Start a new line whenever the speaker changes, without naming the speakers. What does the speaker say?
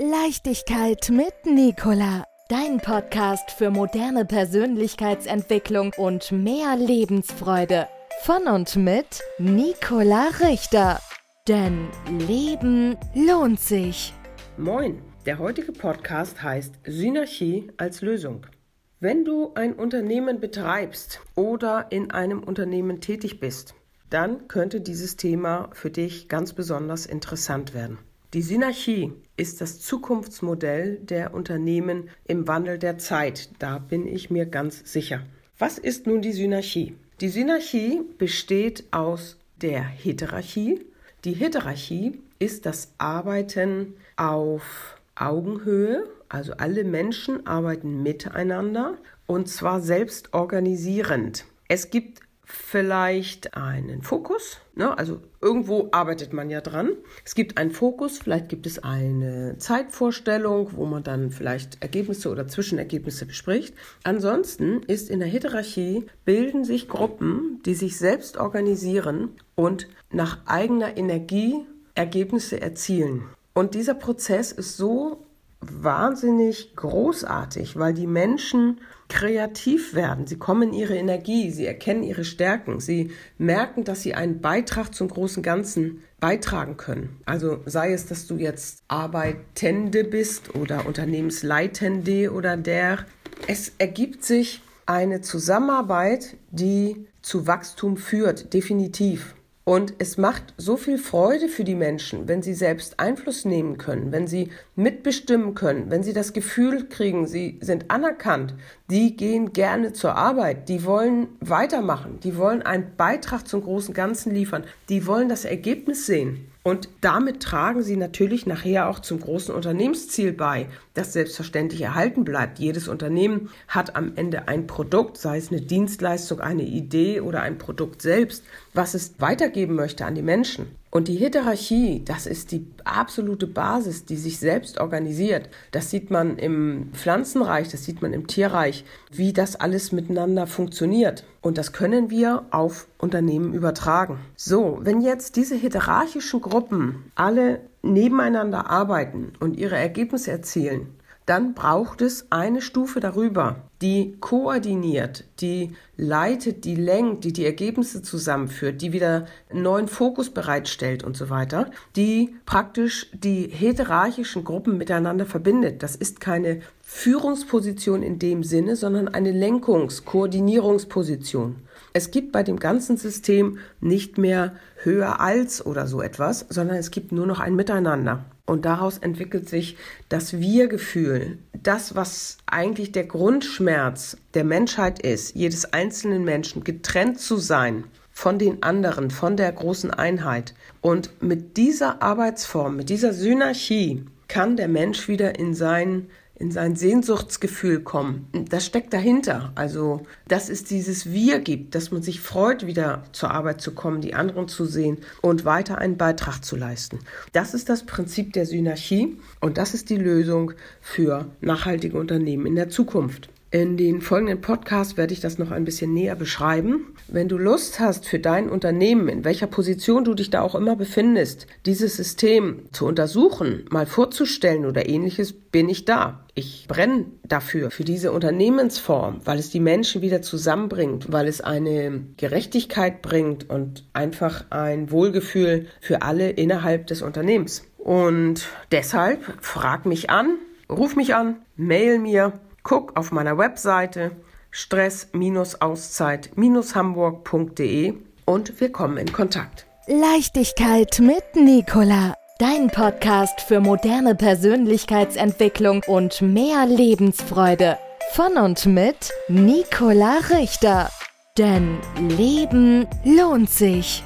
Leichtigkeit mit Nicola. Dein Podcast für moderne Persönlichkeitsentwicklung und mehr Lebensfreude. Von und mit Nicola Richter. Denn Leben lohnt sich.
Moin, der heutige Podcast heißt Synergie als Lösung. Wenn du ein Unternehmen betreibst oder in einem Unternehmen tätig bist, dann könnte dieses Thema für dich ganz besonders interessant werden. Die Synergie ist das Zukunftsmodell der Unternehmen im Wandel der Zeit. Da bin ich mir ganz sicher. Was ist nun die Synergie? Die Synergie besteht aus der Heterarchie. Die Heterarchie ist das Arbeiten auf Augenhöhe, also alle Menschen arbeiten miteinander und zwar selbst organisierend. Es gibt vielleicht einen Fokus. Ne? Also irgendwo arbeitet man ja dran. Es gibt einen Fokus, vielleicht gibt es eine Zeitvorstellung, wo man dann vielleicht Ergebnisse oder Zwischenergebnisse bespricht. Ansonsten ist in der Hierarchie bilden sich Gruppen, die sich selbst organisieren und nach eigener Energie Ergebnisse erzielen. Und dieser Prozess ist so wahnsinnig großartig, weil die Menschen kreativ werden. Sie kommen in ihre Energie, sie erkennen ihre Stärken, sie merken, dass sie einen Beitrag zum großen Ganzen beitragen können. Also sei es, dass du jetzt Arbeitende bist oder Unternehmensleitende oder der. Es ergibt sich eine Zusammenarbeit, die zu Wachstum führt, definitiv. Und es macht so viel Freude für die Menschen, wenn sie selbst Einfluss nehmen können, wenn sie mitbestimmen können, wenn sie das Gefühl kriegen, sie sind anerkannt, die gehen gerne zur Arbeit, die wollen weitermachen, die wollen einen Beitrag zum großen Ganzen liefern, die wollen das Ergebnis sehen. Und damit tragen sie natürlich nachher auch zum großen Unternehmensziel bei, das selbstverständlich erhalten bleibt. Jedes Unternehmen hat am Ende ein Produkt, sei es eine Dienstleistung, eine Idee oder ein Produkt selbst, was es weitergeben möchte an die Menschen. Und die Hierarchie, das ist die absolute Basis, die sich selbst organisiert. Das sieht man im Pflanzenreich, das sieht man im Tierreich, wie das alles miteinander funktioniert. Und das können wir auf Unternehmen übertragen. So, wenn jetzt diese hierarchischen Gruppen alle nebeneinander arbeiten und ihre Ergebnisse erzielen, dann braucht es eine Stufe darüber, die koordiniert, die leitet, die lenkt, die die Ergebnisse zusammenführt, die wieder einen neuen Fokus bereitstellt und so weiter, die praktisch die hierarchischen Gruppen miteinander verbindet. Das ist keine Führungsposition in dem Sinne, sondern eine Lenkungs-, Koordinierungsposition. Es gibt bei dem ganzen System nicht mehr höher als oder so etwas, sondern es gibt nur noch ein Miteinander. Und daraus entwickelt sich das Wir-Gefühl, das, was eigentlich der Grundschmerz der Menschheit ist, jedes einzelnen Menschen, getrennt zu sein von den anderen, von der großen Einheit. Und mit dieser Arbeitsform, mit dieser Synergie kann der Mensch wieder in sein in sein Sehnsuchtsgefühl kommen. Das steckt dahinter. Also, dass es dieses Wir gibt, dass man sich freut, wieder zur Arbeit zu kommen, die anderen zu sehen und weiter einen Beitrag zu leisten. Das ist das Prinzip der Synergie und das ist die Lösung für nachhaltige Unternehmen in der Zukunft. In den folgenden Podcasts werde ich das noch ein bisschen näher beschreiben. Wenn du Lust hast für dein Unternehmen, in welcher Position du dich da auch immer befindest, dieses System zu untersuchen, mal vorzustellen oder ähnliches, bin ich da. Ich brenne dafür, für diese Unternehmensform, weil es die Menschen wieder zusammenbringt, weil es eine Gerechtigkeit bringt und einfach ein Wohlgefühl für alle innerhalb des Unternehmens. Und deshalb frag mich an, ruf mich an, mail mir Guck auf meiner Webseite stress-auszeit-hamburg.de und wir kommen in Kontakt.
Leichtigkeit mit Nicola. Dein Podcast für moderne Persönlichkeitsentwicklung und mehr Lebensfreude. Von und mit Nicola Richter. Denn Leben lohnt sich.